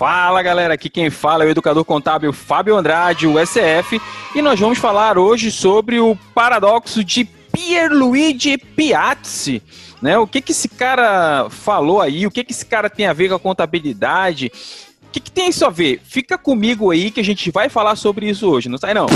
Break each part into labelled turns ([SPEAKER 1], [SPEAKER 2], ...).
[SPEAKER 1] Fala galera, aqui quem fala é o educador contábil Fábio Andrade, o SF, e nós vamos falar hoje sobre o paradoxo de Pierluigi Piazzi. Né? O que, que esse cara falou aí? O que, que esse cara tem a ver com a contabilidade? O que, que tem isso a ver? Fica comigo aí que a gente vai falar sobre isso hoje, não sai não.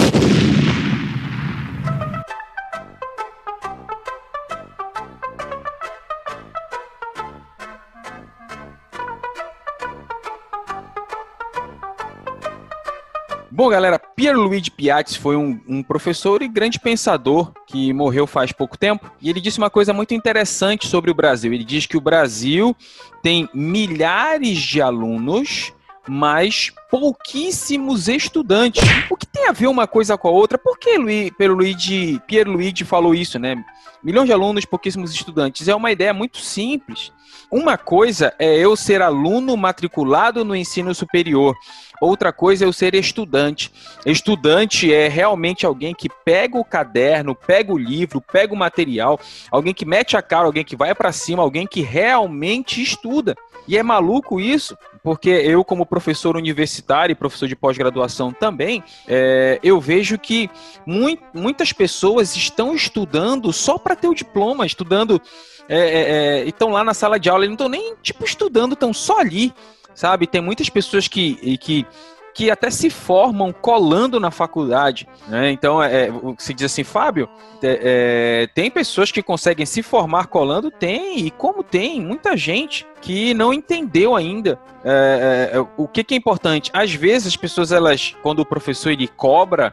[SPEAKER 1] Bom, galera, Pierluigi Piatti foi um, um, professor e grande pensador que morreu faz pouco tempo. E ele disse uma coisa muito interessante sobre o Brasil. Ele diz que o Brasil tem milhares de alunos, mas pouquíssimos estudantes. O que tem a ver uma coisa com a outra? Por que Luiz, Pierluigi, Pierluigi falou isso, né? Milhões de alunos, pouquíssimos estudantes. É uma ideia muito simples. Uma coisa é eu ser aluno matriculado no ensino superior. Outra coisa é eu ser estudante. Estudante é realmente alguém que pega o caderno, pega o livro, pega o material, alguém que mete a cara, alguém que vai para cima, alguém que realmente estuda. E é maluco isso, porque eu, como professor universitário e professor de pós-graduação também, é, eu vejo que muitas pessoas estão estudando só para ter o diploma, estudando, é, é, é estão lá na sala de aula, e não estão nem tipo estudando, estão só ali sabe? Tem muitas pessoas que, que, que até se formam colando na faculdade, né? Então, é, se diz assim, Fábio, é, é, tem pessoas que conseguem se formar colando? Tem, e como tem, muita gente que não entendeu ainda é, é, é, o que, que é importante. Às vezes as pessoas, elas, quando o professor ele cobra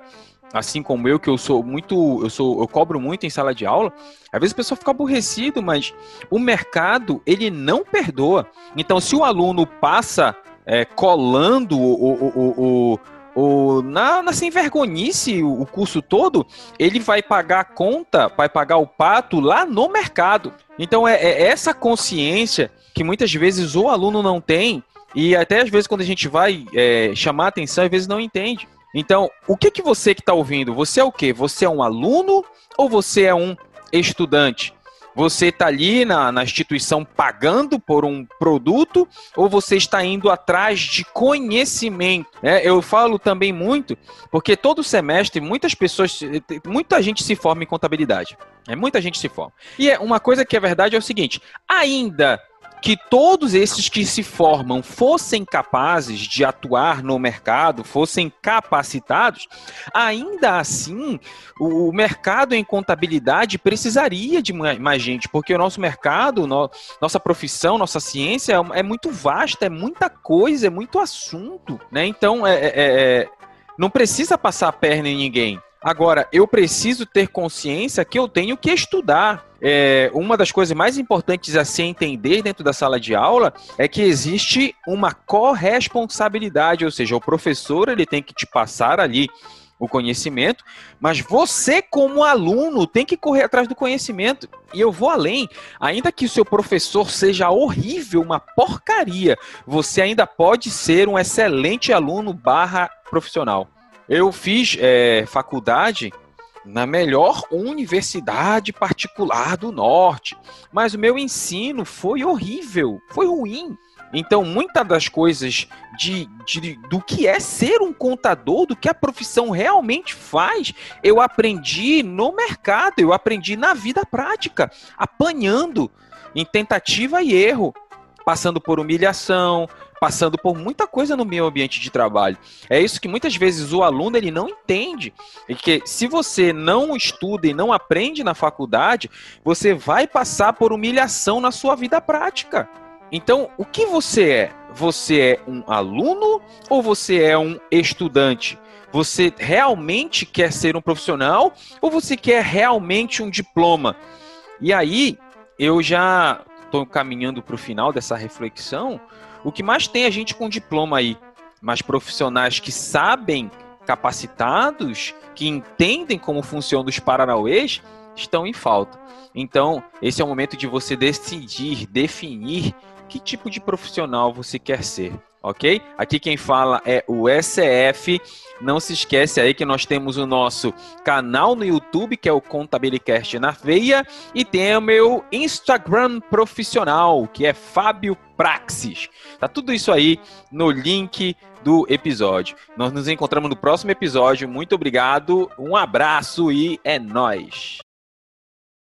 [SPEAKER 1] assim como eu, que eu sou muito, eu sou, eu cobro muito em sala de aula, às vezes a pessoa fica aborrecido, mas o mercado, ele não perdoa. Então, se o aluno passa é, colando o, o, o, o na, na sem vergonhice o, curso todo, ele vai pagar a conta, vai pagar o pato lá no mercado. Então, é, é essa consciência que muitas vezes o aluno não tem, e até às vezes quando a gente vai é, chamar atenção, às vezes não entende. Então, o que que você que está ouvindo? Você é o quê? Você é um aluno ou você é um estudante? Você está ali na, na instituição pagando por um produto ou você está indo atrás de conhecimento? É, eu falo também muito, porque todo semestre muitas pessoas, muita gente se forma em contabilidade. É, muita gente se forma. E é uma coisa que é verdade é o seguinte: ainda que todos esses que se formam fossem capazes de atuar no mercado, fossem capacitados, ainda assim o mercado em contabilidade precisaria de mais gente, porque o nosso mercado, nossa profissão, nossa ciência é, é muito vasta, é muita coisa, é muito assunto, né? Então, é, é, é não precisa passar a perna em ninguém. Agora, eu preciso ter consciência que eu tenho que estudar. É, uma das coisas mais importantes a se entender dentro da sala de aula é que existe uma corresponsabilidade, ou seja, o professor ele tem que te passar ali o conhecimento, mas você, como aluno, tem que correr atrás do conhecimento. E eu vou além, ainda que o seu professor seja horrível, uma porcaria, você ainda pode ser um excelente aluno barra profissional. Eu fiz é, faculdade na melhor universidade particular do norte, mas o meu ensino foi horrível, foi ruim. Então, muitas das coisas de, de, do que é ser um contador, do que a profissão realmente faz, eu aprendi no mercado, eu aprendi na vida prática, apanhando em tentativa e erro, passando por humilhação, passando por muita coisa no meu ambiente de trabalho. É isso que muitas vezes o aluno ele não entende. E que se você não estuda e não aprende na faculdade, você vai passar por humilhação na sua vida prática. Então, o que você é? Você é um aluno ou você é um estudante? Você realmente quer ser um profissional ou você quer realmente um diploma? E aí, eu já estou caminhando para o final dessa reflexão, o que mais tem a gente com diploma aí, mas profissionais que sabem, capacitados, que entendem como funcionam os paranauês, estão em falta. Então, esse é o momento de você decidir, definir que tipo de profissional você quer ser. Ok? Aqui quem fala é o SF. Não se esquece aí que nós temos o nosso canal no YouTube, que é o Contabilicast na Veia, e tem o meu Instagram profissional, que é Fábio Praxis. Tá tudo isso aí no link do episódio. Nós nos encontramos no próximo episódio. Muito obrigado, um abraço e é nós.